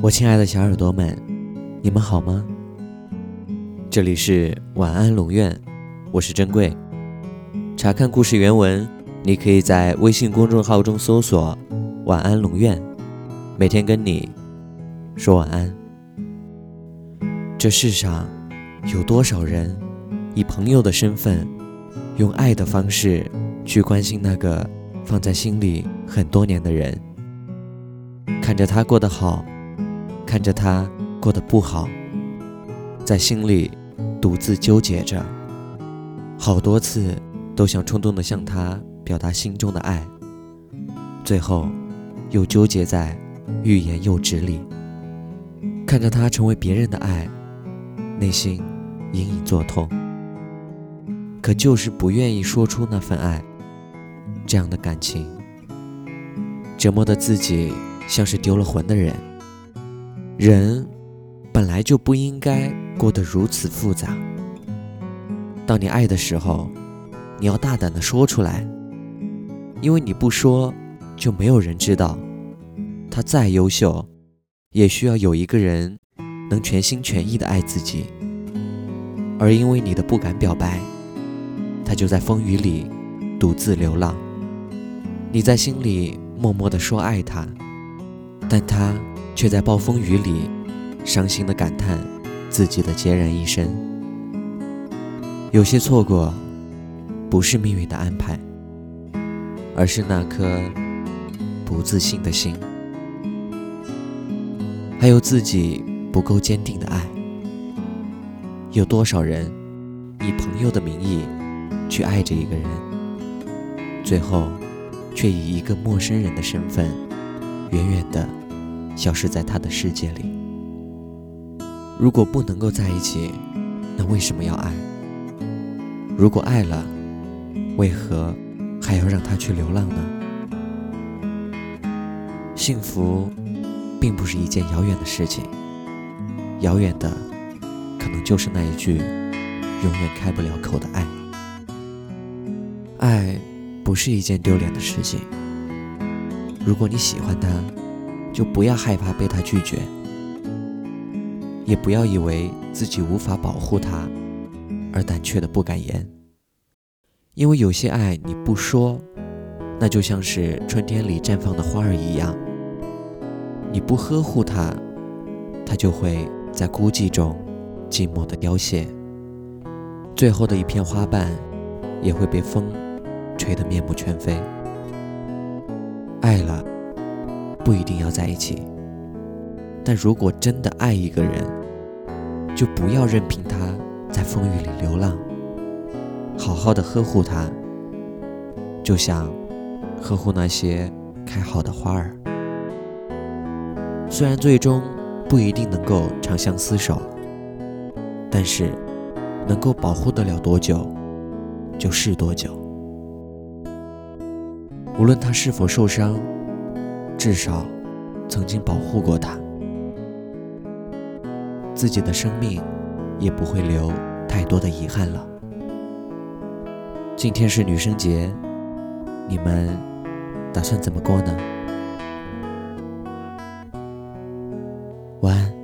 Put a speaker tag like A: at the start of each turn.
A: 我亲爱的小耳朵们，你们好吗？这里是晚安龙院，我是珍贵。查看故事原文，你可以在微信公众号中搜索“晚安龙院”，每天跟你说晚安。这世上有多少人以朋友的身份，用爱的方式去关心那个放在心里很多年的人，看着他过得好。看着他过得不好，在心里独自纠结着，好多次都想冲动的向他表达心中的爱，最后又纠结在欲言又止里。看着他成为别人的爱，内心隐隐作痛，可就是不愿意说出那份爱。这样的感情，折磨的自己像是丢了魂的人。人本来就不应该过得如此复杂。当你爱的时候，你要大胆的说出来，因为你不说，就没有人知道。他再优秀，也需要有一个人能全心全意的爱自己。而因为你的不敢表白，他就在风雨里独自流浪。你在心里默默的说爱他，但他。却在暴风雨里伤心的感叹自己的孑然一身。有些错过，不是命运的安排，而是那颗不自信的心，还有自己不够坚定的爱。有多少人以朋友的名义去爱着一个人，最后却以一个陌生人的身份，远远的。消失在他的世界里。如果不能够在一起，那为什么要爱？如果爱了，为何还要让他去流浪呢？幸福并不是一件遥远的事情，遥远的可能就是那一句永远开不了口的爱。爱不是一件丢脸的事情。如果你喜欢他。就不要害怕被他拒绝，也不要以为自己无法保护他而胆怯的不敢言。因为有些爱你不说，那就像是春天里绽放的花儿一样，你不呵护它，它就会在孤寂中寂寞的凋谢，最后的一片花瓣也会被风吹得面目全非。爱了。不一定要在一起，但如果真的爱一个人，就不要任凭他在风雨里流浪，好好的呵护他，就像呵护那些开好的花儿。虽然最终不一定能够长相厮守，但是能够保护得了多久，就是多久。无论他是否受伤。至少曾经保护过他。自己的生命也不会留太多的遗憾了。今天是女生节，你们打算怎么过呢？晚安。